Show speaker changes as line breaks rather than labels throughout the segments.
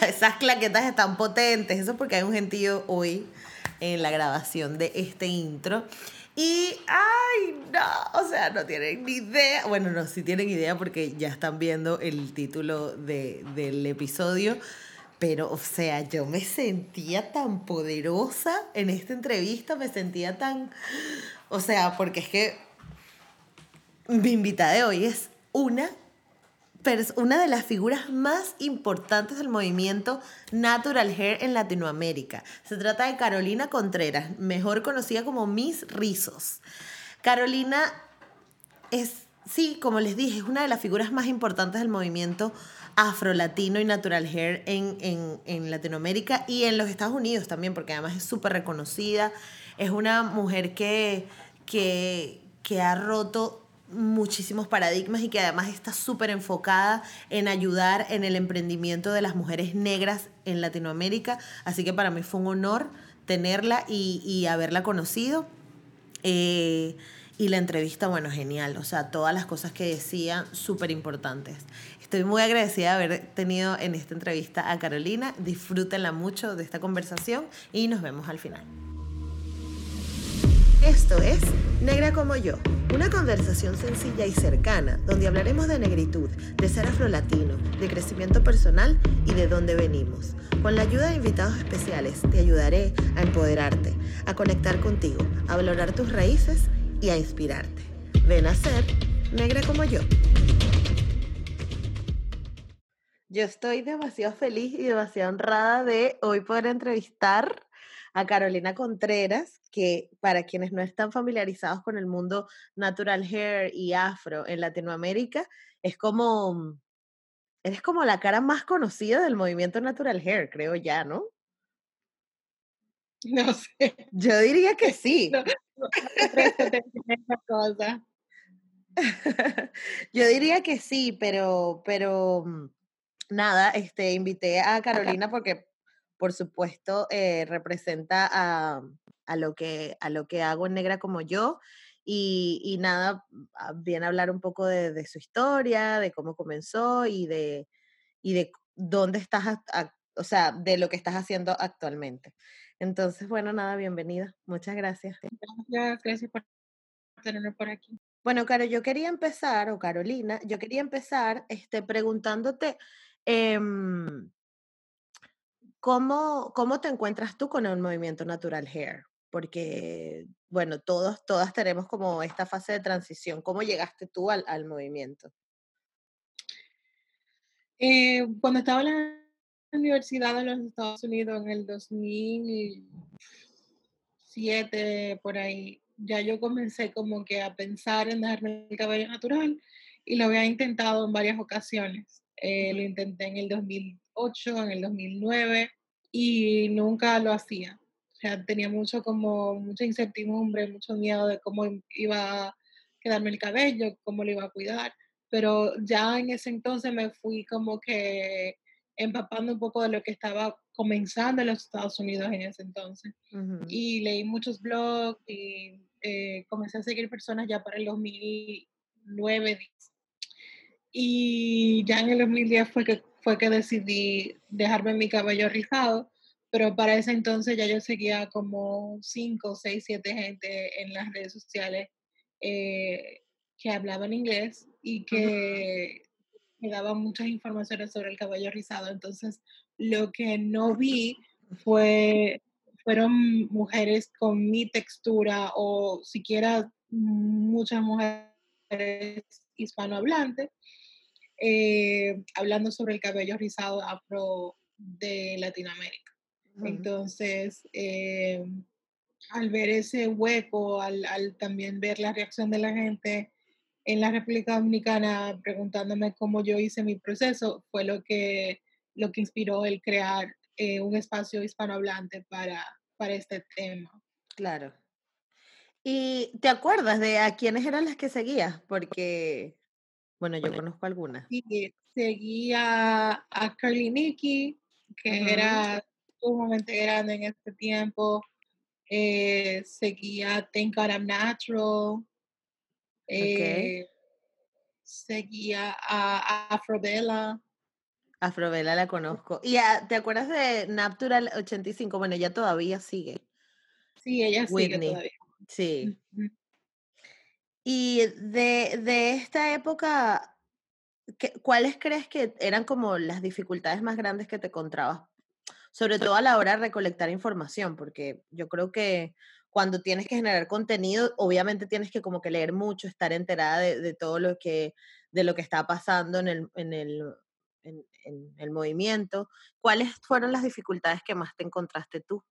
esas claquetas están potentes. Eso porque hay un gentío hoy en la grabación de este intro. Y, ay, no, o sea, no tienen ni idea. Bueno, no, sí tienen idea porque ya están viendo el título de, del episodio. Pero, o sea, yo me sentía tan poderosa en esta entrevista, me sentía tan... O sea, porque es que mi invitada de hoy es una una de las figuras más importantes del movimiento Natural Hair en Latinoamérica. Se trata de Carolina Contreras, mejor conocida como Miss Rizos. Carolina es, sí, como les dije, es una de las figuras más importantes del movimiento afro-latino y natural hair en, en, en, Latinoamérica y en los Estados Unidos también, porque además es súper reconocida. Es una mujer que, que, que ha roto muchísimos paradigmas y que además está súper enfocada en ayudar en el emprendimiento de las mujeres negras en Latinoamérica. Así que para mí fue un honor tenerla y, haberla conocido. Eh, y la entrevista, bueno, genial. O sea, todas las cosas que decía, súper importantes. Estoy muy agradecida de haber tenido en esta entrevista a Carolina. Disfrútenla mucho de esta conversación y nos vemos al final. Esto es Negra como yo, una conversación sencilla y cercana donde hablaremos de negritud, de ser afrolatino, de crecimiento personal y de dónde venimos. Con la ayuda de invitados especiales te ayudaré a empoderarte, a conectar contigo, a valorar tus raíces y a inspirarte. Ven a ser negra como yo. Yo estoy demasiado feliz y demasiado honrada de hoy poder entrevistar a Carolina Contreras, que para quienes no están familiarizados con el mundo natural hair y afro en Latinoamérica, es como, eres como la cara más conocida del movimiento natural hair, creo ya, ¿no?
No sé.
Yo diría que sí. Yo diría que sí, pero, pero mm, nada, este, invité a Carolina porque por supuesto, eh, representa a, a, lo que, a lo que hago en Negra como yo. Y, y nada, viene a hablar un poco de, de, su historia, de cómo comenzó y de, y de dónde estás, o sea, de lo que estás haciendo actualmente. Entonces, bueno, nada, bienvenida. Muchas gracias.
Gracias, gracias por tenerme por aquí.
Bueno, Caro, yo quería empezar, o Carolina, yo quería empezar este, preguntándote, eh, ¿Cómo, ¿Cómo te encuentras tú con el movimiento Natural Hair? Porque, bueno, todos, todas tenemos como esta fase de transición. ¿Cómo llegaste tú al, al movimiento?
Eh, cuando estaba en la universidad de los Estados Unidos en el 2007, por ahí, ya yo comencé como que a pensar en dejarme el cabello natural y lo había intentado en varias ocasiones. Eh, lo intenté en el 2008, en el 2009 y nunca lo hacía. O sea, tenía mucho como, mucha incertidumbre, mucho miedo de cómo iba a quedarme el cabello, cómo lo iba a cuidar. Pero ya en ese entonces me fui como que empapando un poco de lo que estaba comenzando en los Estados Unidos en ese entonces. Y leí muchos blogs y eh, comencé a seguir personas ya para el 2009. Y ya en el 2010 fue que fue que decidí dejarme mi cabello rizado, pero para ese entonces ya yo seguía como 5, 6, 7 gente en las redes sociales eh, que hablaban inglés y que me daban muchas informaciones sobre el cabello rizado. Entonces, lo que no vi fue, fueron mujeres con mi textura o siquiera muchas mujeres hispanohablantes eh, hablando sobre el cabello rizado afro de Latinoamérica. Entonces, eh, al ver ese hueco, al, también ver la reacción de la gente en la República Dominicana preguntándome cómo yo hice mi proceso, fue lo que, lo que inspiró el crear eh, un espacio hispanohablante para, para este tema.
Claro. ¿Y te acuerdas de a quiénes eran las que seguías? Porque bueno, yo conozco algunas.
Sí, seguía a Carly Nicky, que era sumamente grande en este tiempo. Eh, seguía Thank God I'm Natural. Eh, seguía a Afrobella.
Afrovela la conozco. ¿Y ah, te acuerdas de Natural 85? Bueno, ella todavía sigue.
Sí, ella sigue
Whitney.
todavía.
Sí. Y de, de esta época, ¿qué- ¿cuáles crees que eran como las dificultades más grandes que te encontrabas? Sobre todo a la hora de recolectar información, porque yo creo que cuando tienes que generar contenido, obviamente tienes que como que leer mucho, estar enterada de, de todo lo que, de lo que está pasando en el, en el, en, en el movimiento. ¿Cuáles fueron las dificultades que más te encontraste tú?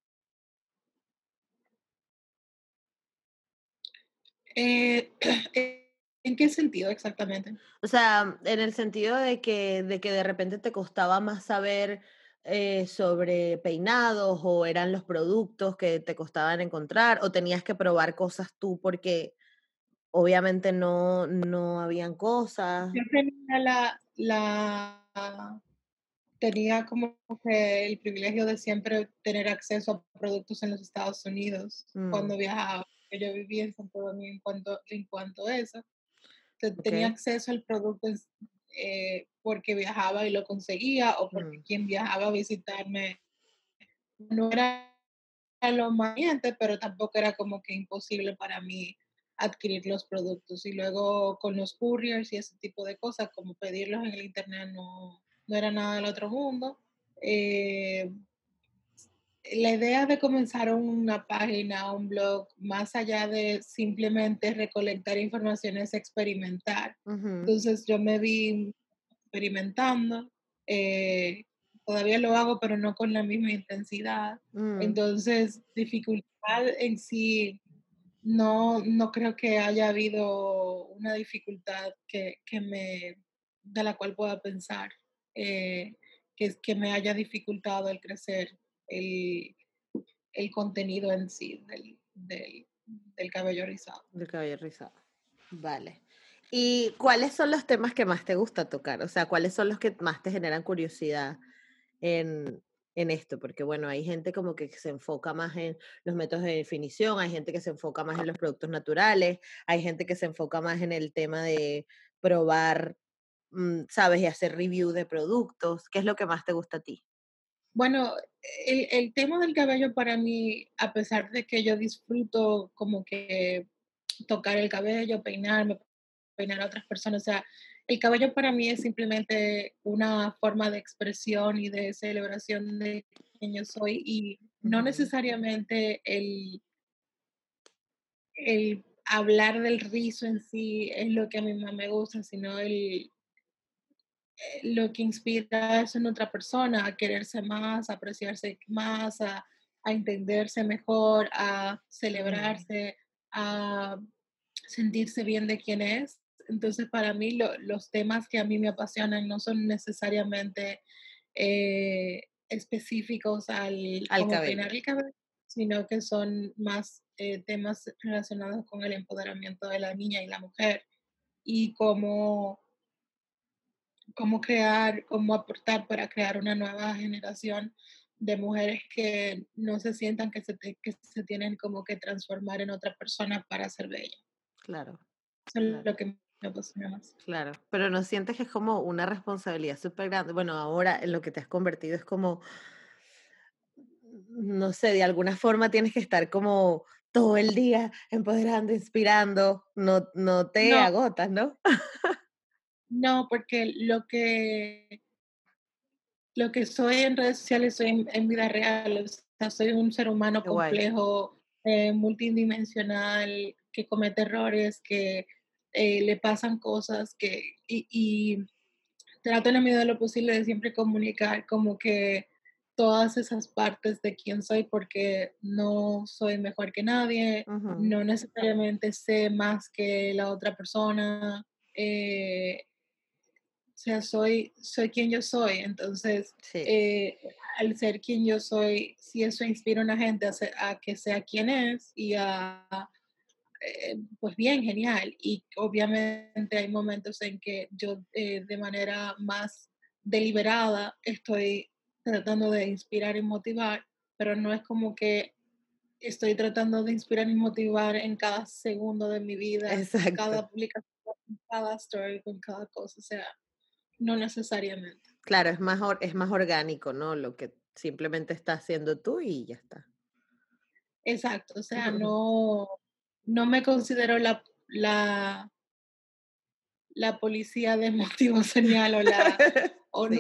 Eh, ¿En qué sentido exactamente?
O sea, en el sentido de que, de que de repente te costaba más saber eh, sobre peinados o eran los productos que te costaban encontrar o tenías que probar cosas tú porque obviamente no, no habían cosas.
Yo tenía la, la, tenía como que el privilegio de siempre tener acceso a productos en los Estados Unidos
Mm,
cuando viajaba. Yo viví en Santo Domingo en cuanto, en cuanto a eso. tenía acceso al producto eh, porque viajaba y lo conseguía o porque
Mm,
quien viajaba a visitarme no era lo más pero tampoco era como que imposible para mí adquirir los productos. Y luego con los couriers y ese tipo de cosas, como pedirlos en el internet no, no era nada del otro mundo. Eh, la idea de comenzar una página, un blog, más allá de simplemente recolectar información, es experimentar. Entonces yo me vi experimentando, eh, todavía lo hago, pero no con la misma intensidad.
mm,
Entonces, dificultad en sí, no, no creo que haya habido una dificultad que, que me, de la cual pueda pensar, eh, que, que me haya dificultado el crecer el, el contenido en sí del, del, cabello rizado.
del cabello rizado. Vale. ¿Y cuáles son los temas que más te gusta tocar? O sea, ¿cuáles son los que más te generan curiosidad en, en esto? Porque bueno, hay gente como que se enfoca más en los métodos de definición, hay gente que se enfoca más en los productos naturales, hay gente que se enfoca más en el tema de probar, mm, sabes, y hacer review de productos. ¿Qué es lo que más te gusta a ti?
Bueno, el, el tema del cabello para mí, a pesar de que yo disfruto como que tocar el cabello, peinarme, peinar a otras personas, o sea, el cabello para mí es simplemente una forma de expresión y de celebración de quien yo soy y no necesariamente el, el hablar del rizo en sí es lo que a mí más me gusta, sino el, lo que inspira eso en otra persona, a quererse más, a apreciarse más, a, a entenderse mejor, a celebrarse, a sentirse bien de quién es. Entonces, para mí, lo- los temas que a mí me apasionan no son necesariamente eh, específicos al
Al cabello.
el cabello, sino que son más eh, temas relacionados con el empoderamiento de la niña y la mujer y cómo cómo crear, cómo aportar para crear una nueva generación de mujeres que no se sientan que se, te- que se tienen como que transformar en otra persona para ser bella.
Claro,
Eso es
claro.
lo que me apasiona más.
Claro, pero no sientes que es como una responsabilidad súper grande. Bueno, ahora en lo que te has convertido es como, no sé, de alguna forma tienes que estar como todo el día empoderando, inspirando, no, no te
No,
agotas, ¿no?
No, porque lo que, lo que soy en redes sociales soy en, en vida real. O sea, soy un ser humano
Qué
complejo, eh, multidimensional, que comete errores, que eh, le pasan cosas, que, y, y trato en la medida de lo posible de siempre comunicar como que todas esas partes de quién soy porque no soy mejor que nadie, no necesariamente sé más que la otra persona, eh, o sea, soy, soy quien yo soy, entonces
Sí,
eh, al ser quien yo soy, si eso inspira a una gente a, ser- a que sea quien es y a, eh, pues bien, genial. Y obviamente hay momentos en que yo eh, de manera más deliberada estoy tratando de inspirar y motivar, pero no es como que estoy tratando de inspirar y motivar en cada segundo de mi vida,
exacto.
cada publicación, con cada story, con cada cosa. O sea, no necesariamente.
Claro, es más, es más orgánico, ¿no? Lo que simplemente estás haciendo tú y ya está.
Exacto, o sea, no, no me considero la, la, la policía de motivo señal o la... o no,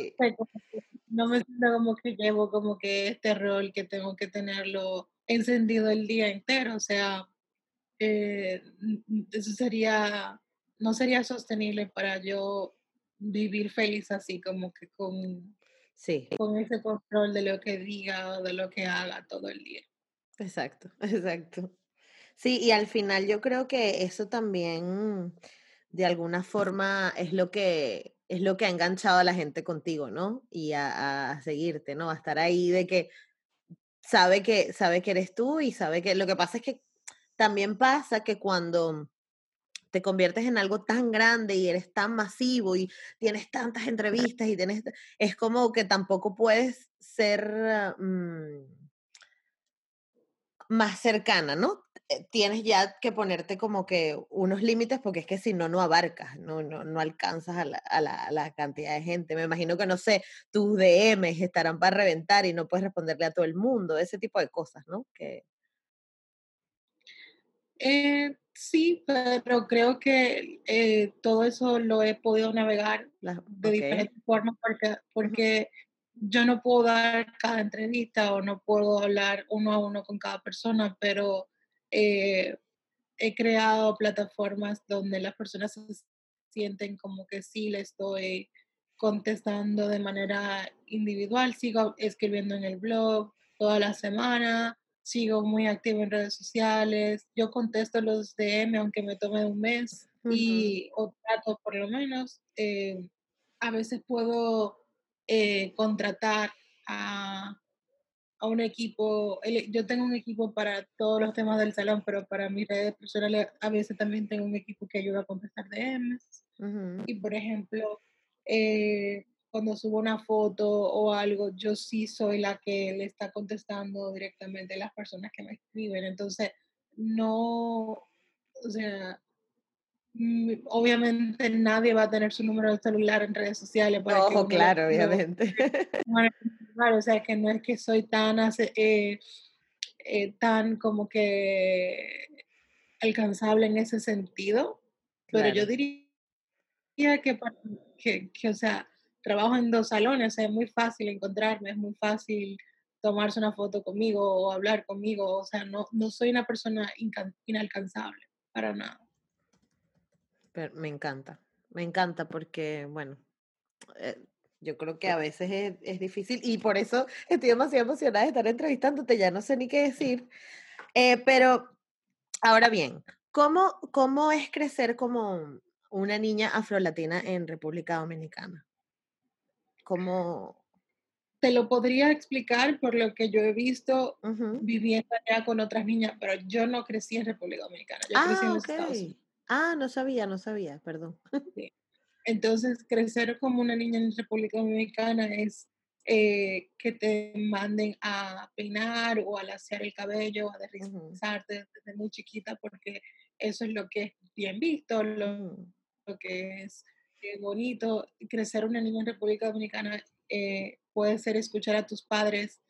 no me siento como que llevo como que este rol que tengo que tenerlo encendido el día entero, o sea, eh, eso sería, no sería sostenible para yo vivir feliz así, como que con,
sí.
con ese control de lo que diga o de lo que haga todo el día.
Exacto, exacto. Sí, y al final yo creo que eso también de alguna forma es lo que es lo que ha enganchado a la gente contigo, ¿no? Y a, a seguirte, ¿no? A estar ahí de que sabe que sabe que eres tú y sabe que lo que pasa es que también pasa que cuando te conviertes en algo tan grande y eres tan masivo y tienes tantas entrevistas y tienes es como que tampoco puedes ser mm, más cercana, ¿no? Eh, tienes ya que ponerte como que unos límites porque es que si no, no abarcas, no, no, no alcanzas a la, a, la, a la, cantidad de gente. Me imagino que, no sé, tus DMs estarán para reventar y no puedes responderle a todo el mundo, ese tipo de cosas, ¿no? Que...
Eh, sí, pero creo que eh, todo eso lo he podido navegar de diferentes formas porque, porque yo no puedo dar cada entrevista o no puedo hablar uno a uno con cada persona, pero eh, he creado plataformas donde las personas se sienten como que sí le estoy contestando de manera individual, sigo escribiendo en el blog toda la semana, sigo muy activo en redes sociales, yo contesto los DM aunque me tome un mes y o trato por lo menos, eh, a veces puedo eh, contratar a, a, un equipo, yo tengo un equipo para todos los temas del salón, pero para mis redes personales a veces también tengo un equipo que ayuda a contestar DMs. Y por ejemplo, eh, cuando subo una foto o algo, yo sí soy la que le está contestando directamente a las personas que me escriben. Entonces, no, o sea, Mm, obviamente nadie va a tener su número de celular en redes sociales.
Para Ojo, claro, obviamente.
Claro, o sea, que no es que soy tan, eh, eh, tan como que alcanzable en ese sentido, pero yo diría que, que, que, o sea, trabajo en dos salones, es muy fácil encontrarme, es muy fácil tomarse una foto conmigo o hablar conmigo, o sea, no, no soy una persona inalcanzable, para nada
me encanta, me encanta porque, bueno, eh, yo creo que a veces es, difícil y por eso estoy demasiado emocionada de estar entrevistándote, ya no sé ni qué decir. Eh, pero, ahora bien, ¿cómo, ¿cómo es crecer como una niña afrolatina en República Dominicana? ¿Cómo,
te lo podría explicar por lo que yo he visto viviendo allá con otras niñas, pero yo no crecí en República Dominicana, yo crecí en los Estados Unidos.
Ah, no sabía, no sabía, perdón.
Entonces, crecer como una niña en República Dominicana es eh, que te manden a peinar o a lasear el cabello, a derrizarte desde muy chiquita, porque eso es lo que es bien visto, lo, mm. que es eh, bonito. Crecer una niña en República Dominicana eh, puede ser escuchar a tus padres,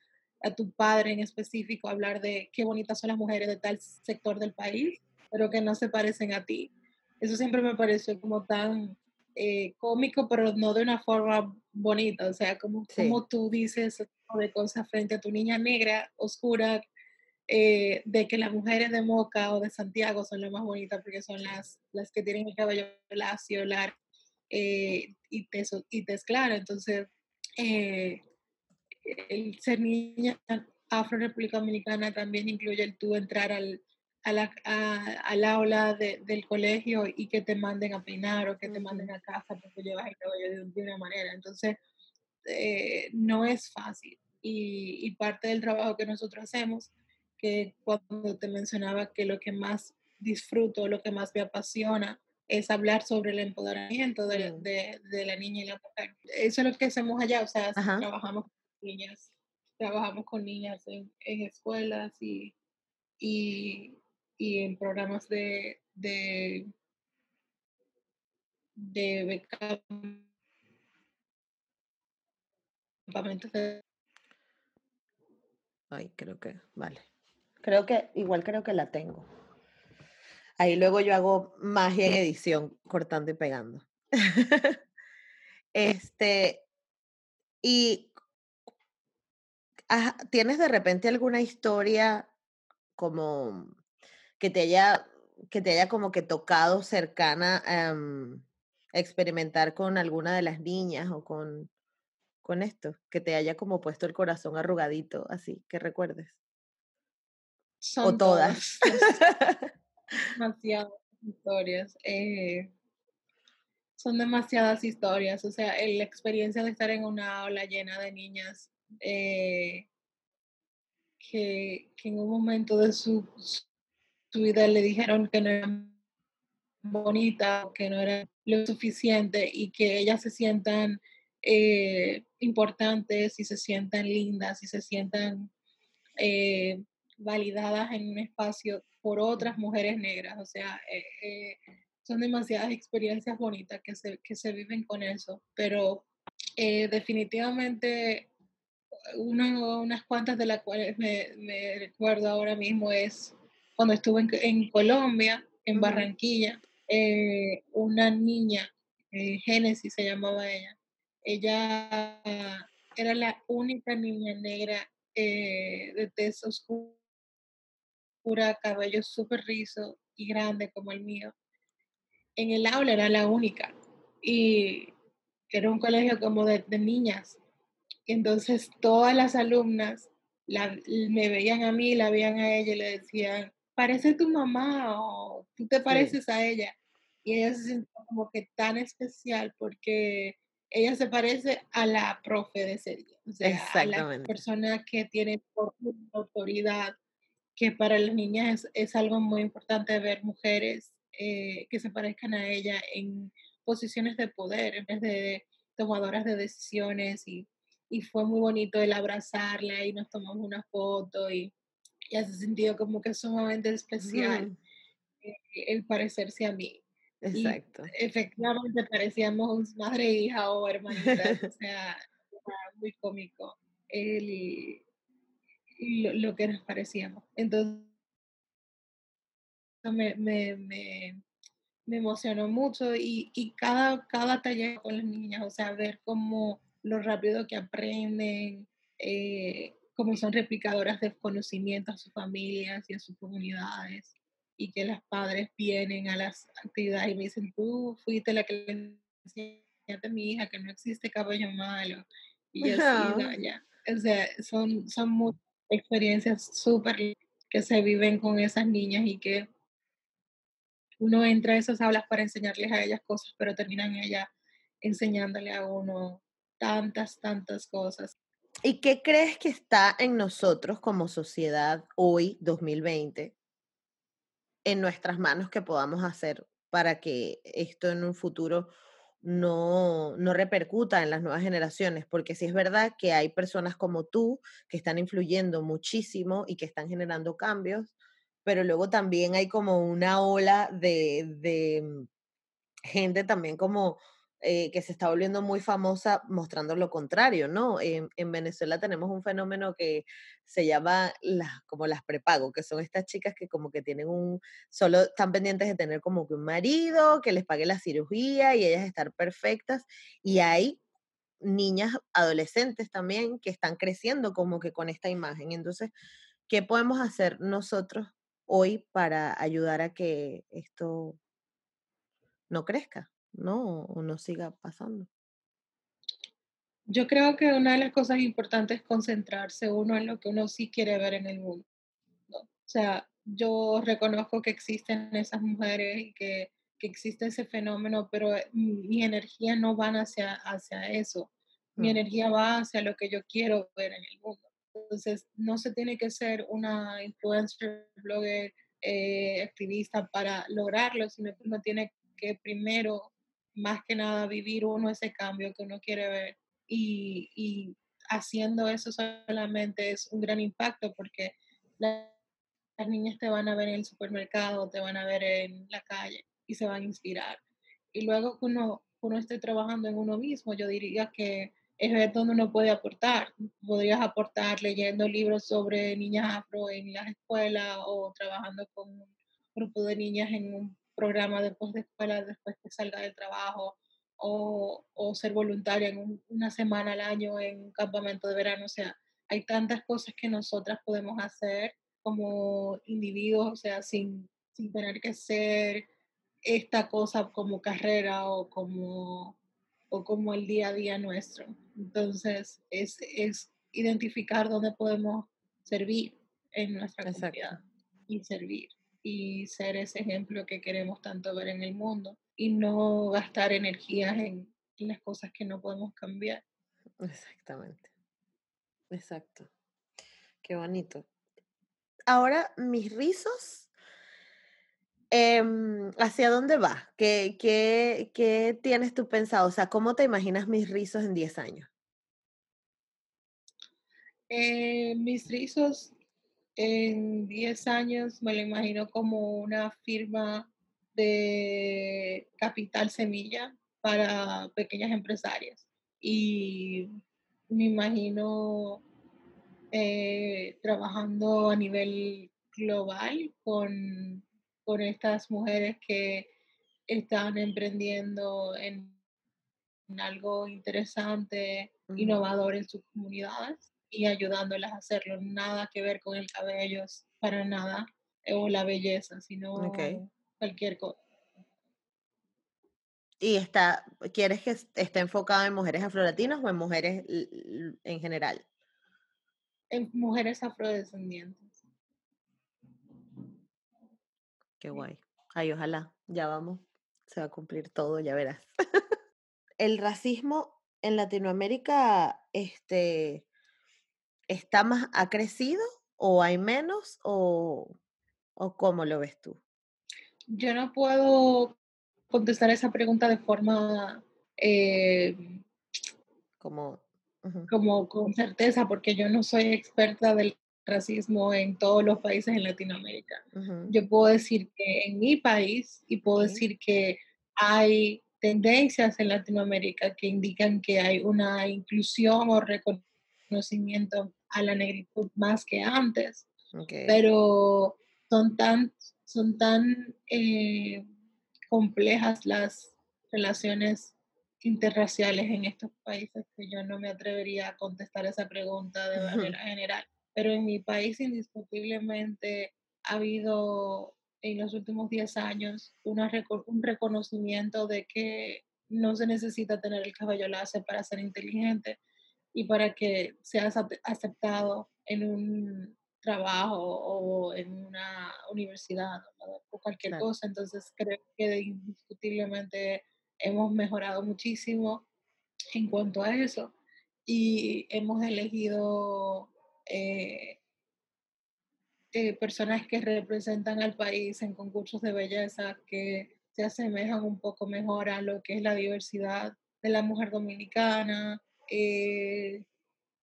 a tu padre en específico, hablar de qué bonitas son las mujeres de tal sector del país pero que no se parecen a ti. Eso siempre me pareció como tan eh, cómico, pero no de una forma bonita, o sea, como, como tú dices de cosas frente a tu niña negra, oscura, eh, de que las mujeres de Moca o de Santiago son las más bonitas porque son las, las que tienen el cabello lacio, largo eh, y, tez, y tez clara. Entonces, el ser niña afro-república dominicana también incluye el tú entrar al, al aula del colegio y que te manden a peinar o que te manden a casa porque llevas el cabello de, una manera. Entonces, eh, no es fácil. Y, parte del trabajo que nosotros hacemos, que cuando te mencionaba que lo que más disfruto, lo que más me apasiona, es hablar sobre el empoderamiento de, de, la niña y la mujer. Eso es lo que hacemos allá, o sea, trabajamos con niñas, trabajamos con niñas en, en escuelas y, y, y en programas de, de, de beca campamentos de...
Ay, creo que, vale. Creo que, igual creo que la tengo. Ahí luego yo hago magia en edición, cortando y pegando. este, y ¿tienes de repente alguna historia como que te haya, que te haya como que tocado cercana a em, experimentar con alguna de las niñas o con, con esto? Que te haya como puesto el corazón arrugadito, así, que recuerdes.
Son o todas. Demasiadas historias. Eh, son demasiadas historias. O sea, la experiencia de estar en una aula llena de niñas eh, que, en un momento de su, vida le dijeron que no era bonita, que no era lo suficiente y que ellas se sientan eh, importantes y se sientan lindas y se sientan eh, validadas en un espacio por otras mujeres negras. O sea, eh, son demasiadas experiencias bonitas que se, que se viven con eso, pero definitivamente unas cuantas de las cuales me, recuerdo ahora mismo es cuando estuve en, Colombia, en Barranquilla, eh, una niña, eh, Génesis se llamaba ella, ella era la única niña negra eh, de tez oscura, cabello súper rizo y grande como el mío. En el aula era la única y era un colegio como de niñas entonces todas las alumnas me veían a mí, la veían a ella y le decían, parece tu mamá o tú te pareces a ella. Y ella se siente como que tan especial porque ella se parece a la profe de ese día. O sea, a la persona que tiene autoridad, que para las niñas es, algo muy importante ver mujeres eh, que se parezcan a ella en posiciones de poder en vez de tomadoras de decisiones y y fue muy bonito el abrazarla y nos tomamos una foto y ya se sintió como que sumamente especial eh, el parecerse a mí. Exacto. efectivamente parecíamos madre e hija o hermanitas, o sea, muy cómico el, lo, lo, que nos parecíamos. Entonces, me, me, me, me emocionó mucho y, y, cada, cada taller con las niñas, o sea, ver cómo lo rápido que aprenden, eh, cómo son replicadoras de conocimiento a sus familias y a sus comunidades, y que las padres vienen a las actividades y me dicen, tú fuiste la que le enseñaste a mi hija que no existe cabello malo, y así, ya. O sea, son, son muchas experiencias súper que se viven con esas niñas y que uno entra a esas aulas para enseñarles a ellas cosas, pero terminan ellas enseñándole a uno tantas, tantas cosas.
¿Y qué crees que está en nosotros como sociedad hoy, 2020, en nuestras manos que podamos hacer para que esto en un futuro no, no repercuta en las nuevas generaciones? Porque sí es verdad que hay personas como tú que están influyendo muchísimo y que están generando cambios, pero luego también hay como una ola de, de mm, gente también como eh, que se está volviendo muy famosa mostrando lo contrario, ¿no? En, Venezuela tenemos un fenómeno que se llama las, como las prepago, que son estas chicas que como que tienen un, solo están pendientes de tener como que un marido, que les pague la cirugía y ellas estar perfectas. Y hay niñas, adolescentes también, que están creciendo como que con esta imagen. Entonces, ¿qué podemos hacer nosotros hoy para ayudar a que esto no crezca? ¿No? O no siga pasando.
Yo creo que una de las cosas importantes es concentrarse uno en lo que uno sí quiere ver en el mundo. O sea, yo reconozco que existen esas mujeres y que, que existe ese fenómeno, pero eh, mi, energía no va hacia, hacia eso. Mi mm. energía va hacia lo que yo quiero ver en el mundo. Entonces, no se tiene que ser una influencer, blogger, eh, activista para lograrlo, sino que uno tiene que primero más que nada vivir uno ese cambio que uno quiere ver y, haciendo eso solamente es un gran impacto porque las niñas te van a ver en el supermercado, te van a ver en la calle y se van a inspirar. Y luego que uno, uno esté trabajando en uno mismo, yo diría que es ver dónde uno puede aportar. Podrías aportar leyendo libros sobre niñas afro en las escuelas o trabajando con un grupo de niñas en un programa después de escuela, después que salga del trabajo, o, o ser voluntaria en una semana al año en un campamento de verano. O sea, hay tantas cosas que nosotras podemos hacer como individuos, o sea, sin, sin tener que ser esta cosa como carrera o como, o como el día a día nuestro. Entonces, es, es identificar dónde podemos servir en nuestra comunidad y servir y ser ese ejemplo que queremos tanto ver en el mundo y no gastar energías en, las cosas que no podemos cambiar.
Exactamente. Exacto. Qué bonito. Ahora, mis rizos, em, ¿hacia dónde va? ¿Qué, qué, ¿Qué tienes tú pensado? O sea, ¿cómo te imaginas mis rizos en 10 años?
Eh, mis rizos en 10 años me lo imagino como una firma de capital semilla para pequeñas empresarias. Y me imagino eh, trabajando a nivel global con, con estas mujeres que están emprendiendo en, algo interesante, innovador en sus comunidades y ayudándolas a hacerlo. Nada que ver con el cabello, para nada, o la belleza, sino cualquier cosa.
¿Y está, quieres que esté enfocado en mujeres afrolatinas o en mujeres en general?
En mujeres afrodescendientes.
Qué guay. Ay, ojalá, ya vamos, se va a cumplir todo, ya verás. El racismo en Latinoamérica, este, está más, ha crecido o hay menos o, o cómo lo ves tú?
Yo no puedo contestar esa pregunta de forma eh,
como,
como con certeza, porque yo no soy experta del racismo en todos los países en Latinoamérica. Yo puedo decir que en mi país y puedo decir que hay tendencias en Latinoamérica que indican que hay una inclusión o reconocimiento a la negritud más que antes, pero son tan, son tan eh, complejas las relaciones interraciales en estos países que yo no me atrevería a contestar esa pregunta de manera general. Pero en mi país indiscutiblemente ha habido en los últimos 10 años una, un reconocimiento de que no se necesita tener el cabello láser para ser inteligente, y para que seas aceptado en un trabajo o en una universidad o cualquier cosa. Entonces creo que indiscutiblemente hemos mejorado muchísimo en cuanto a eso y hemos elegido eh, eh, personas que representan al país en concursos de belleza que se asemejan un poco mejor a lo que es la diversidad de la mujer dominicana, eh,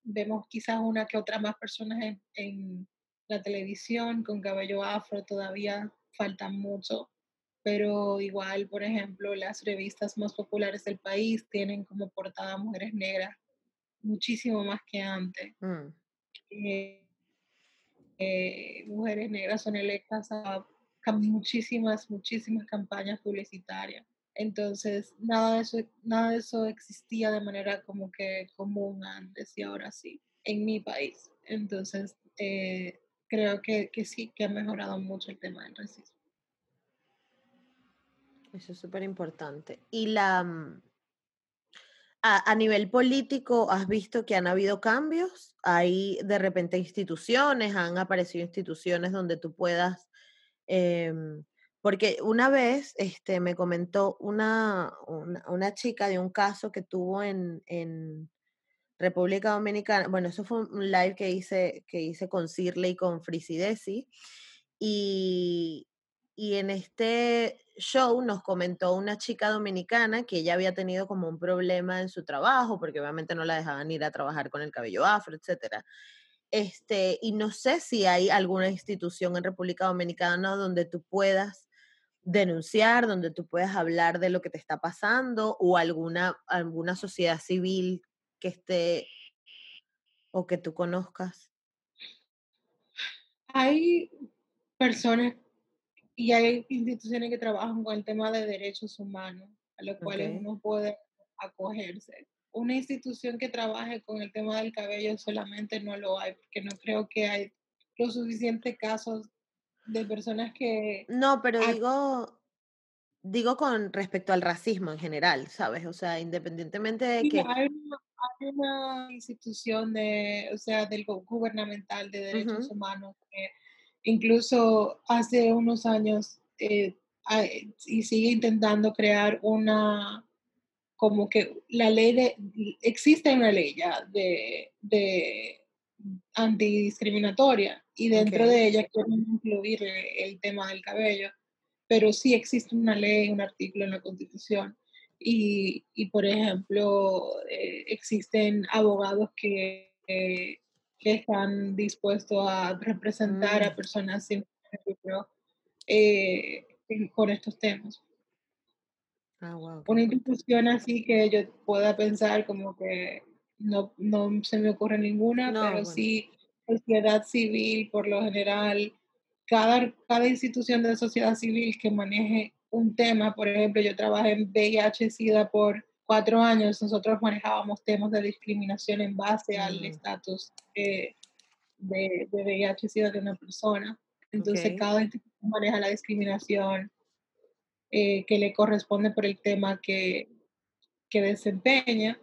vemos quizás una que otra más personas en, la televisión con cabello afro, todavía faltan mucho, pero igual, por ejemplo, las revistas más populares del país tienen como portada mujeres negras, muchísimo más que antes. Mm. Eh, eh, mujeres negras son electas a muchísimas, muchísimas campañas publicitarias. Entonces, nada de, eso, nada de eso existía de manera como que común antes y ahora sí, en mi país. Entonces, eh, creo que, que, sí, que ha mejorado mucho el tema del racismo.
Eso es súper importante. Y la... Mm, a, nivel político, ¿has visto que han habido cambios? Hay de repente instituciones, han aparecido instituciones donde tú puedas eh, porque una vez este, me comentó una, una, chica de un caso que tuvo en, en, República Dominicana. Bueno, eso fue un live que hice, que hice con Cirle y con Frisidesi. Y, y en este show nos comentó una chica dominicana que ella había tenido como un problema en su trabajo, porque obviamente no la dejaban ir a trabajar con el cabello afro, etcétera. Este, y no sé si hay alguna institución en República Dominicana donde tú puedas denunciar, donde tú puedes hablar de lo que te está pasando o alguna, alguna sociedad civil que esté o que tú conozcas?
Hay personas y hay instituciones que trabajan con el tema de derechos humanos, a los cuales uno puede acogerse. Una institución que trabaje con el tema del cabello solamente no lo hay, porque no creo que hay los suficientes casos de personas que...
No, pero digo, digo con respecto al racismo en general, ¿sabes? O sea, independientemente de que...
Hay una, institución de, o sea, del gubernamental de derechos humanos que incluso hace unos años eh, y sigue intentando crear una, como que la ley de, existe una ley ya de, de antidiscriminatoria y dentro de ella quieren incluir el tema del cabello, pero sí existe una ley, un artículo en la Constitución y, y por ejemplo, eh, existen abogados que, que, están dispuestos a representar a mm. personas sin eh, con estos temas.
Ah, wow,
Una institución así que yo pueda pensar como que no, no se me ocurre ninguna, pero sí sociedad civil por lo general, cada, cada institución de sociedad civil que maneje un tema, por ejemplo, yo trabajé en VIH-Sida por cuatro años, nosotros manejábamos temas de discriminación en base al mm. estatus de, de, VIH-Sida de una persona. Entonces, cada institución maneja la discriminación eh, que le corresponde por el tema que, que desempeña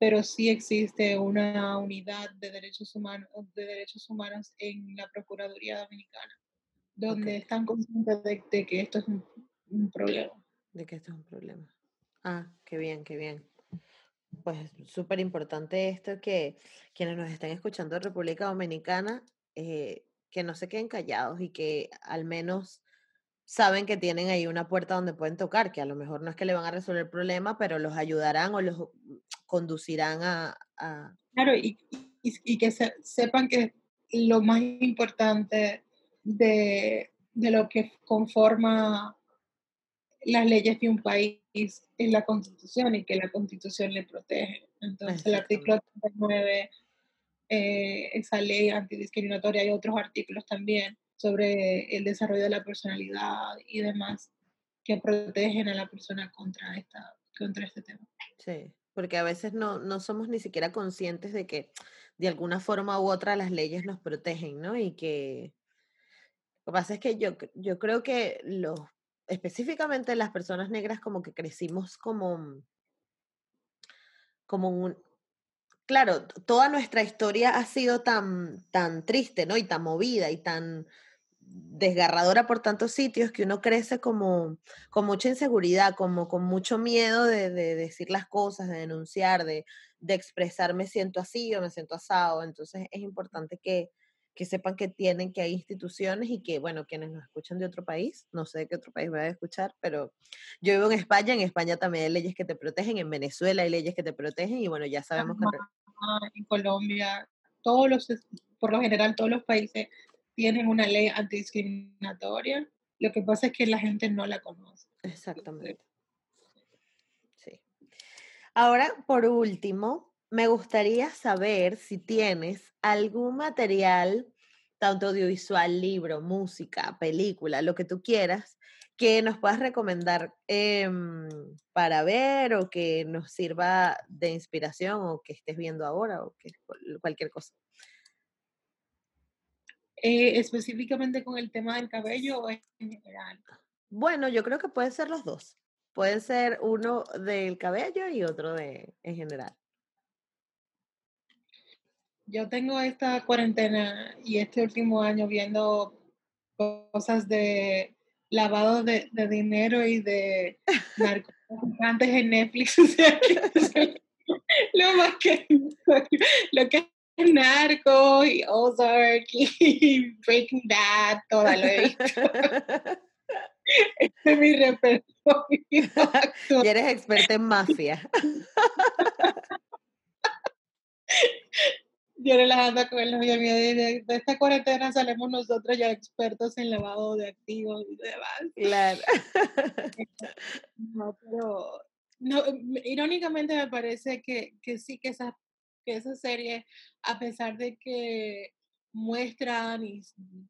pero sí existe una unidad de derechos humanos, de derechos humanos en la Procuraduría Dominicana, donde están conscientes de, que esto es un, problema.
De que esto es un problema. Ah, qué bien, qué bien. Pues súper importante esto que quienes nos están escuchando de República Dominicana, eh, que no se queden callados y que al menos saben que tienen ahí una puerta donde pueden tocar, que a lo mejor no es que le van a resolver el problema, pero los ayudarán o los conducirán a...
Claro, y, y, que sepan que lo más importante de, de, lo que conforma las leyes de un país es la constitución y que la constitución le protege. Entonces el artículo 39, eh, esa ley antidiscriminatoria y otros artículos también sobre el desarrollo de la personalidad y demás que protegen a la persona contra, esta, contra este tema.
Sí porque a veces no, no somos ni siquiera conscientes de que de alguna forma u otra las leyes nos protegen, ¿no? Y que lo que pasa es que yo, yo creo que los, específicamente las personas negras como que crecimos como, como un, claro, toda nuestra historia ha sido tan, tan triste, ¿no? Y tan movida y tan desgarradora por tantos sitios que uno crece como con mucha inseguridad, como con mucho miedo de, decir las cosas, de denunciar, de, de, expresar me siento así o me siento asado. Entonces es importante que, que, sepan que tienen, que hay instituciones y que, bueno, quienes nos escuchan de otro país, no sé de qué otro país voy a escuchar, pero yo vivo en España, en España también hay leyes que te protegen, en Venezuela hay leyes que te protegen y bueno, ya sabemos que...
En Colombia, todos los, por lo general todos los países tienen una ley antidiscriminatoria. Lo que pasa es que la gente no la conoce.
Exactamente. Sí. Ahora, por último, me gustaría saber si tienes algún material, tanto audiovisual, libro, música, película, lo que tú quieras, que nos puedas recomendar em, para ver o que nos sirva de inspiración o que estés viendo ahora o que cualquier cosa.
Eh, específicamente con el tema del cabello o en general?
Bueno, yo creo que pueden ser los dos. Pueden ser uno del cabello y otro de en general.
Yo tengo esta cuarentena y este último año viendo cosas de lavado de, dinero y de narcotraficantes en Netflix. lo más que lo que Narco y Ozark y Breaking Bad, toda lo he visto. Este es mi repertorio.
Y eres experta en mafia.
Yo relajando con el novio mío, de, de, esta cuarentena salimos nosotros ya expertos en lavado de activos y demás.
Claro.
No, pero no, irónicamente me parece que, que sí que esas que esa serie, a pesar de que muestran y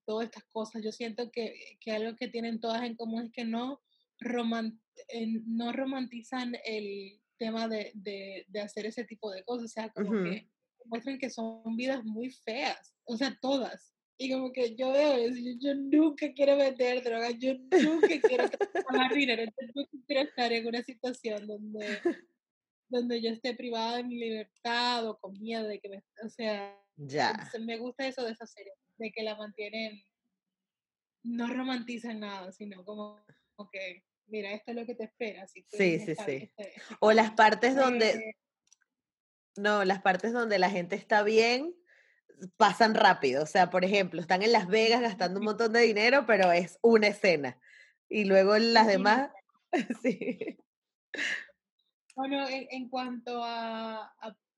todas estas cosas, yo siento que, que algo que tienen todas en común es que no, no romantizan el tema de, de, de, hacer ese tipo de cosas, o sea, como que muestran que son vidas muy feas, o sea, todas. Y como que yo veo eso, yo, nunca quiero vender drogas, yo nunca quiero trabajar dinero, yo nunca quiero estar en una situación donde, donde yo esté privada de mi libertad o con miedo de que me, o sea,
ya.
me gusta eso de esa serie, de que la mantienen, no romantizan nada, sino como, que, mira, esto es lo que te espera. sí,
sí, sí. Este, este o las partes donde, eh no, las partes donde la gente está bien pasan rápido. O sea, por ejemplo, están en Las Vegas gastando un montón de dinero, pero es una escena. Y luego las demás, sí.
Bueno, en, cuanto a,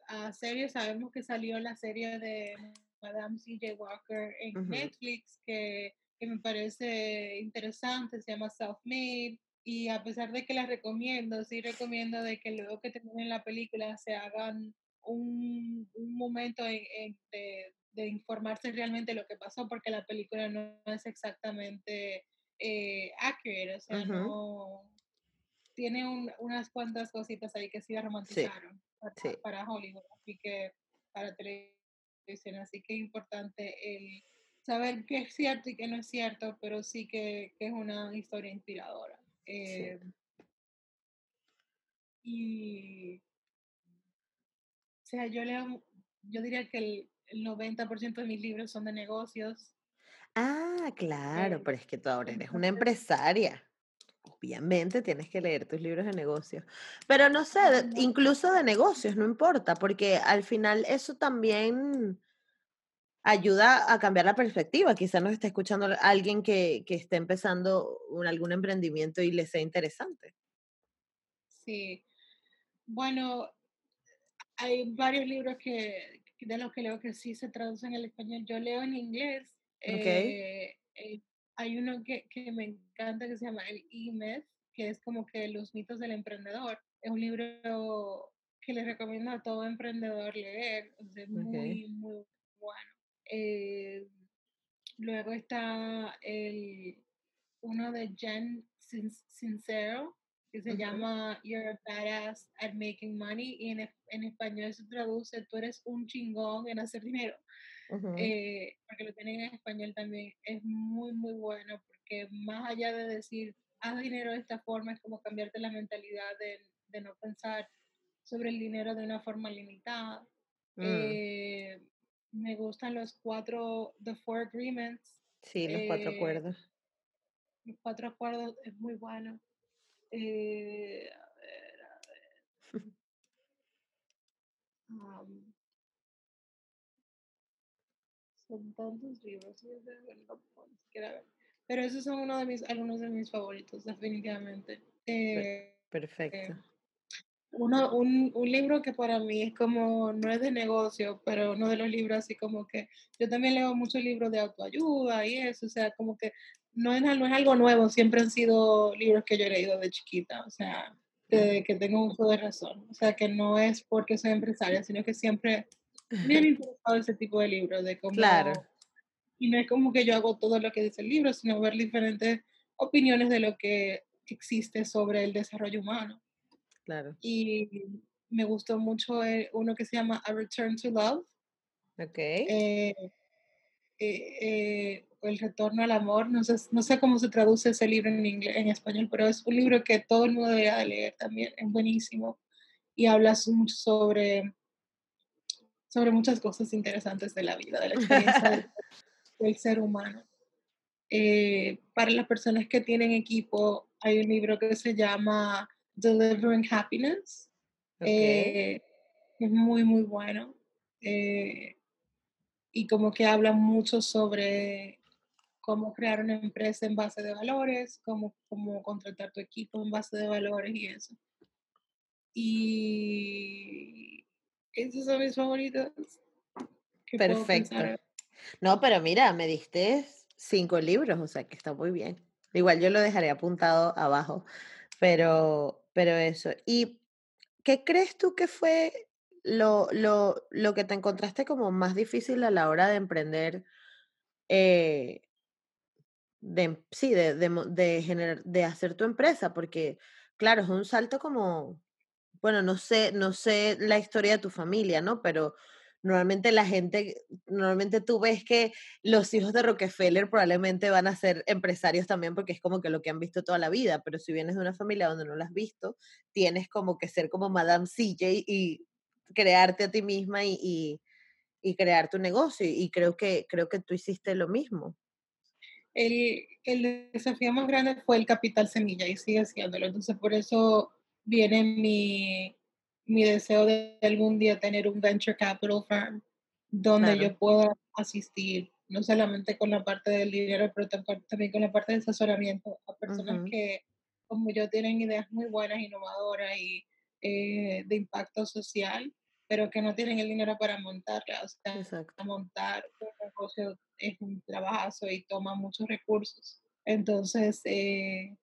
a, series, sabemos que salió la serie de Madame C.J. Walker en Netflix, que, que, me parece interesante, se llama Self Made. Y a pesar de que la recomiendo, sí recomiendo de que luego que terminen la película se hagan un, un momento de, de, informarse realmente lo que pasó, porque la película no es exactamente eh, accurate, o sea, no tiene unas cuantas cositas ahí que sí romantizaron Para, Hollywood, así que para televisión, así que es importante el saber qué es cierto y qué no es cierto, pero sí que, que es una historia inspiradora. Eh, y sea, yo leo, yo diría que el, el 90% de mis libros son de negocios.
Ah, claro, eh, pero es que tú ahora eres una empresaria. Obviamente tienes que leer tus libros de negocios. Pero no sé, incluso de negocios, no importa, porque al final eso también ayuda a cambiar la perspectiva. Quizás nos esté escuchando alguien que, que esté empezando un, algún emprendimiento y le sea interesante.
Sí. Bueno, hay varios libros que, de los que leo que sí se traducen al español. Yo leo en inglés. Eh, eh, hay uno que, que, me encanta que se llama El E-Myth, que es como que los mitos del emprendedor. Es un libro que les recomiendo a todo emprendedor leer. Es muy, muy bueno. Eh, luego está el, uno de Jen Sincero, que se llama You're a Badass at Making Money y en, en, español se traduce Tú eres un chingón en hacer dinero. Eh, porque lo tienen en español también. Es muy, muy bueno porque más allá de decir haz dinero de esta forma, es como cambiarte la mentalidad de, de no pensar sobre el dinero de una forma limitada. Mm. Eh, me gustan los cuatro, The Four Agreements.
Sí, los cuatro eh, acuerdos.
Los cuatro acuerdos es muy bueno. Eh, a ver, a ver. son tantos libros, pero esos son uno de mis, algunos de mis favoritos, definitivamente. Eh,
perfecto.
uno, un, un, libro que para mí es como, no es de negocio, pero uno de los libros así como que, yo también leo muchos libros de autoayuda y eso, o sea, como que no es, no es algo nuevo, siempre han sido libros que yo he leído de chiquita, o sea, que, que tengo uso de razón, o sea, que no es porque soy empresaria, sino que siempre me han interesado ese tipo de libros, de cómo...
Claro.
Y no es como que yo hago todo lo que dice el libro, sino ver diferentes opiniones de lo que existe sobre el desarrollo humano.
Claro.
Y me gustó mucho eh, uno que se llama A Return to Love.
Ok.
Eh, eh, el retorno al amor, no sé, no sé cómo se traduce ese libro en, inglés, en español, pero es un libro que todo el mundo debería leer también, es buenísimo y habla mucho sobre, sobre muchas cosas interesantes de la vida, de la experiencia del, ser humano. Eh, para las personas que tienen equipo, hay un libro que se llama Delivering Happiness. Eh, es muy, muy bueno. Eh, y como que habla mucho sobre cómo crear una empresa en base de valores, cómo, cómo contratar tu equipo en base de valores y eso. Y esos son mis favoritos.
Perfecto. No, pero mira, me diste cinco libros, o sea que está muy bien. Igual yo lo dejaré apuntado abajo, pero, pero eso. ¿Y qué crees tú que fue lo, lo, lo que te encontraste como más difícil a la hora de emprender? Eh, de, sí, de, de, de, generar, de hacer tu empresa, porque claro, es un salto como, bueno, no sé, no sé la historia de tu familia, ¿no? Pero normalmente la gente, normalmente tú ves que los hijos de Rockefeller probablemente van a ser empresarios también porque es como que lo que han visto toda la vida, pero si vienes de una familia donde no lo has visto, tienes como que ser como Madame CJ y crearte a ti misma y, y, crear tu negocio. Y creo que, creo que tú hiciste lo mismo.
El, el desafío más grande fue el capital semilla y sigue siéndolo. Entonces, por eso viene mi, mi deseo de algún día tener un venture capital firm donde yo pueda asistir, no solamente con la parte del dinero, pero también con la parte de asesoramiento a personas que, como yo, tienen ideas muy buenas, innovadoras y eh, de impacto social, pero que no tienen el dinero para montarlas. O sea, montar un negocio es un trabajo y toma muchos recursos. Entonces, eh,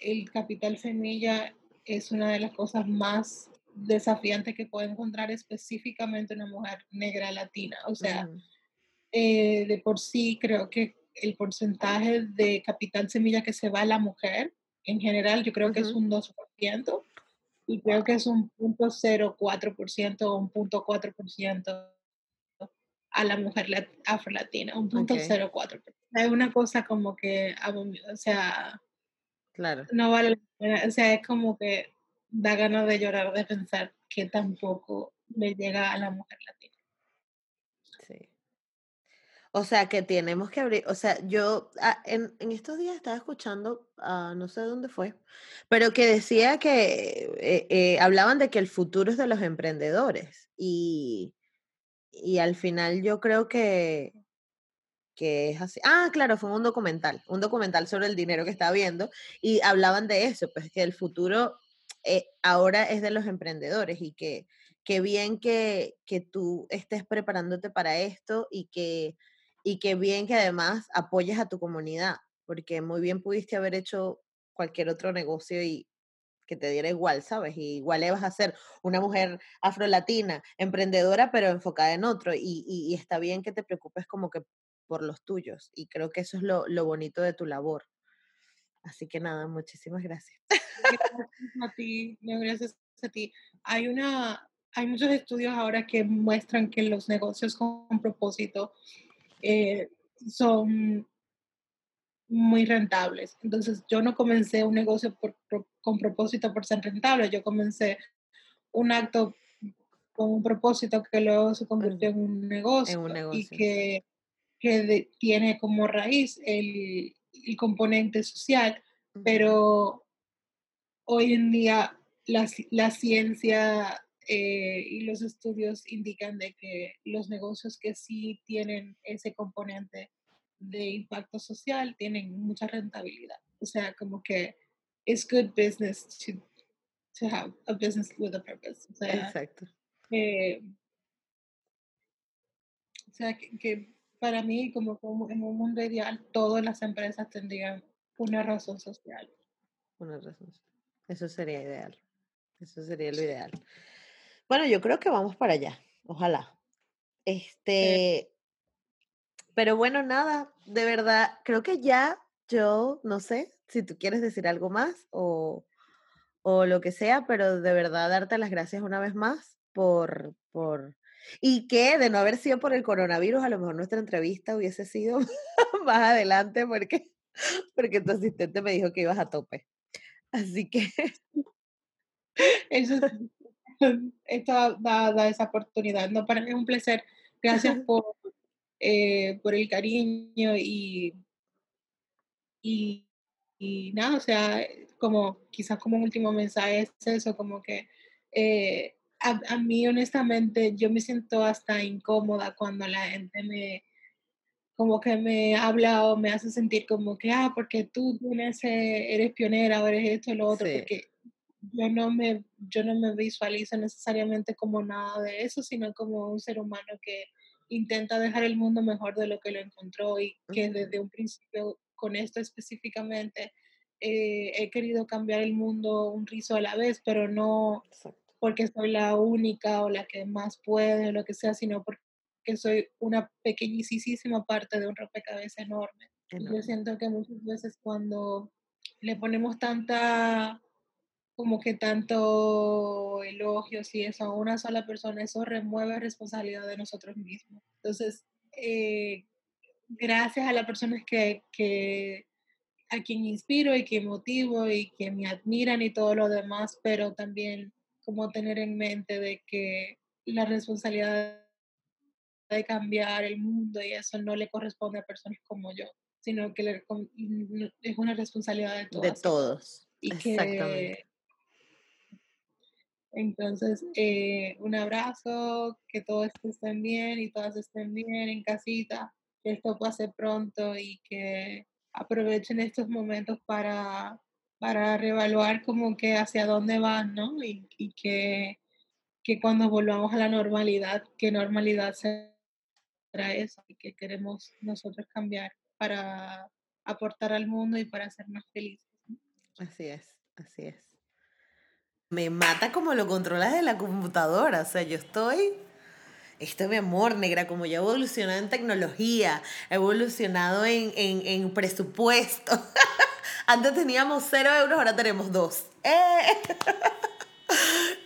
el capital semilla es una de las cosas más desafiantes que puede encontrar específicamente una mujer negra latina. O sea, eh, de por sí creo que el porcentaje de capital semilla que se va a la mujer, en general, yo creo que es un 2% y creo que es un punto 0,4% o un punto 4% a la mujer afro-latina, un punto okay. 0,4%. Es una cosa como que, o sea,
claro.
no vale la pena, o sea, es como que da ganas de llorar de pensar que tampoco le llega a la mujer latina.
O sea, que tenemos que abrir, o sea, yo ah, en, en, estos días estaba escuchando, uh, no sé dónde fue, pero que decía que eh, eh, hablaban de que el futuro es de los emprendedores y, y al final yo creo que, que es así. Ah, claro, fue un documental, un documental sobre el dinero que estaba viendo y hablaban de eso, pues que el futuro eh, ahora es de los emprendedores y que, bien que, que tú estés preparándote para esto y que y bien que además apoyes a tu comunidad, porque muy bien pudiste haber hecho cualquier otro negocio y que te diera igual, ¿sabes? Y igual le vas a ser una mujer afrolatina, emprendedora, pero enfocada en otro. Y, está bien que te preocupes como que por los tuyos. Y creo que eso es lo, lo bonito de tu labor. Así que nada, muchísimas gracias.
Gracias a ti, gracias a ti. Hay una, hay muchos estudios ahora que muestran que los negocios con propósito eh, son muy rentables. Entonces yo no comencé un negocio por, con propósito por ser rentable, yo comencé un acto con un propósito que luego se convirtió en un negocio, y que, que tiene como raíz el, el componente social, pero hoy en día la, la ciencia eh, y los estudios indican de que los negocios que sí tienen ese componente de impacto social tienen mucha rentabilidad. O sea, como que es good business to, to have a business with a purpose. O sea,
Exacto.
Eh, o sea, que, que, para mí, como, como en un mundo ideal, todas las empresas tendrían una razón social.
Una razón. Eso sería ideal. Eso sería lo ideal. Bueno, yo creo que vamos para allá, ojalá. Este, pero bueno, nada, de verdad, creo que ya yo, no sé si tú quieres decir algo más o, o lo que sea, pero de verdad darte las gracias una vez más por, por, y que de no haber sido por el coronavirus, a lo mejor nuestra entrevista hubiese sido más adelante porque, porque tu asistente me dijo que ibas a tope. Así que...
Eso esto da, da, esa oportunidad. No, para mí es un placer. Gracias por, eh, por el cariño y, y, y, nada, o sea, como quizás como un último mensaje es eso, como que eh, a, a, mí honestamente yo me siento hasta incómoda cuando la gente me como que me habla o me hace sentir como que, ah, porque tú tienes, eres pionera o eres esto o lo otro, sí. porque yo no me, yo no me visualizo necesariamente como nada de eso, sino como un ser humano que intenta dejar el mundo mejor de lo que lo encontró y que desde un principio, con esto específicamente, eh, he querido cambiar el mundo un rizo a la vez, pero no, porque soy la única o la que más puede o lo que sea, sino porque soy una pequeñísima parte de un rompecabezas enorme. Yo siento que muchas veces cuando le ponemos tanta, como que tanto elogios y eso a una sola persona, eso remueve responsabilidad de nosotros mismos. Entonces, eh, gracias a las personas que, que a quien inspiro y que motivo y que me admiran y todo lo demás, pero también como tener en mente de que la responsabilidad de cambiar el mundo y eso no le corresponde a personas como yo, sino que es una responsabilidad de todos.
De todos.
Y que, entonces, eh, un abrazo, que todos estén bien y todas estén bien en casita, que esto pase pronto y que aprovechen estos momentos para, para reevaluar como que hacia dónde van, ¿no? Y, y que, que, cuando volvamos a la normalidad, qué normalidad será eso y que queremos nosotros cambiar para aportar al mundo y para ser más felices.
Así es, así es. Me mata como lo controlas de la computadora, o sea, yo estoy esto es mi amor, negra, como ya evolucionado en tecnología, he evolucionado en, en, en presupuesto. Antes teníamos cero euros, ahora tenemos dos. ¡Eh!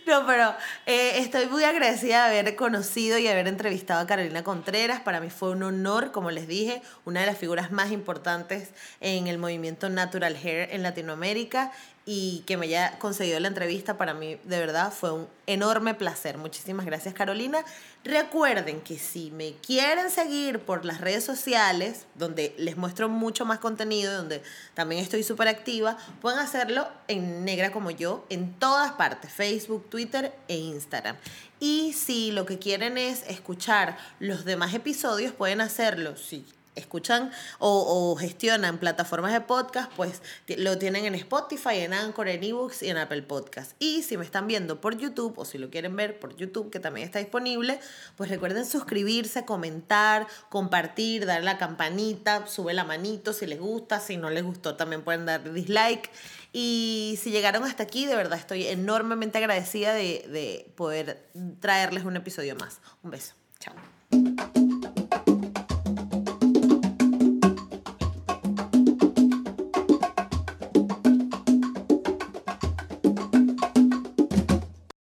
No, pero eh, estoy muy agradecida de haber conocido y haber entrevistado a Carolina Contreras. Para mí fue un honor, como les dije, una de las figuras más importantes en el movimiento Natural Hair en Latinoamérica y que me haya conseguido la entrevista para mí de verdad fue un enorme placer. Muchísimas gracias Carolina. Recuerden que si me quieren seguir por las redes sociales, donde les muestro mucho más contenido, donde también estoy súper activa, pueden hacerlo en negra como yo, en todas partes, Facebook, Twitter e Instagram. Y si lo que quieren es escuchar los demás episodios, pueden hacerlo, sí escuchan o, gestionan plataformas de podcast, pues lo tienen en Spotify, en Anchor, en eBooks y en Apple Podcast. Y si me están viendo por YouTube o si lo quieren ver por YouTube, que también está disponible, pues recuerden suscribirse, comentar, compartir, dar la campanita, sube la manito si les gusta, si no les gustó también pueden dar dislike. Y si llegaron hasta aquí, de verdad estoy enormemente agradecida de, de poder traerles un episodio más. Un beso. Chao.